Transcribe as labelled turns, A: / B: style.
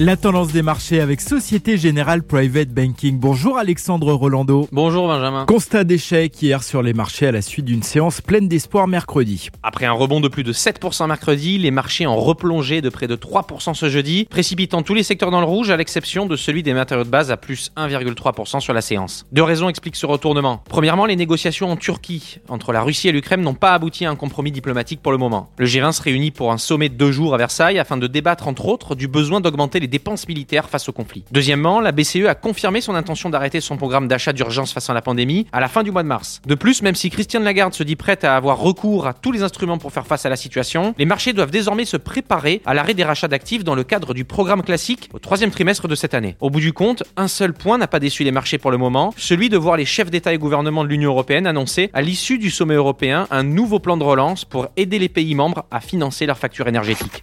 A: La tendance des marchés avec Société Générale Private Banking. Bonjour Alexandre Rolando.
B: Bonjour Benjamin.
A: Constat d'échec hier sur les marchés à la suite d'une séance pleine d'espoir mercredi.
B: Après un rebond de plus de 7% mercredi, les marchés ont replongé de près de 3% ce jeudi, précipitant tous les secteurs dans le rouge à l'exception de celui des matériaux de base à plus 1,3% sur la séance. Deux raisons expliquent ce retournement. Premièrement, les négociations en Turquie entre la Russie et l'Ukraine n'ont pas abouti à un compromis diplomatique pour le moment. Le G20 se réunit pour un sommet de deux jours à Versailles afin de débattre entre autres du besoin d'augmenter les dépenses militaires face au conflit. Deuxièmement, la BCE a confirmé son intention d'arrêter son programme d'achat d'urgence face à la pandémie à la fin du mois de mars. De plus, même si Christiane Lagarde se dit prête à avoir recours à tous les instruments pour faire face à la situation, les marchés doivent désormais se préparer à l'arrêt des rachats d'actifs dans le cadre du programme classique au troisième trimestre de cette année. Au bout du compte, un seul point n'a pas déçu les marchés pour le moment, celui de voir les chefs d'État et gouvernement de l'Union européenne annoncer à l'issue du sommet européen un nouveau plan de relance pour aider les pays membres à financer leurs factures énergétiques.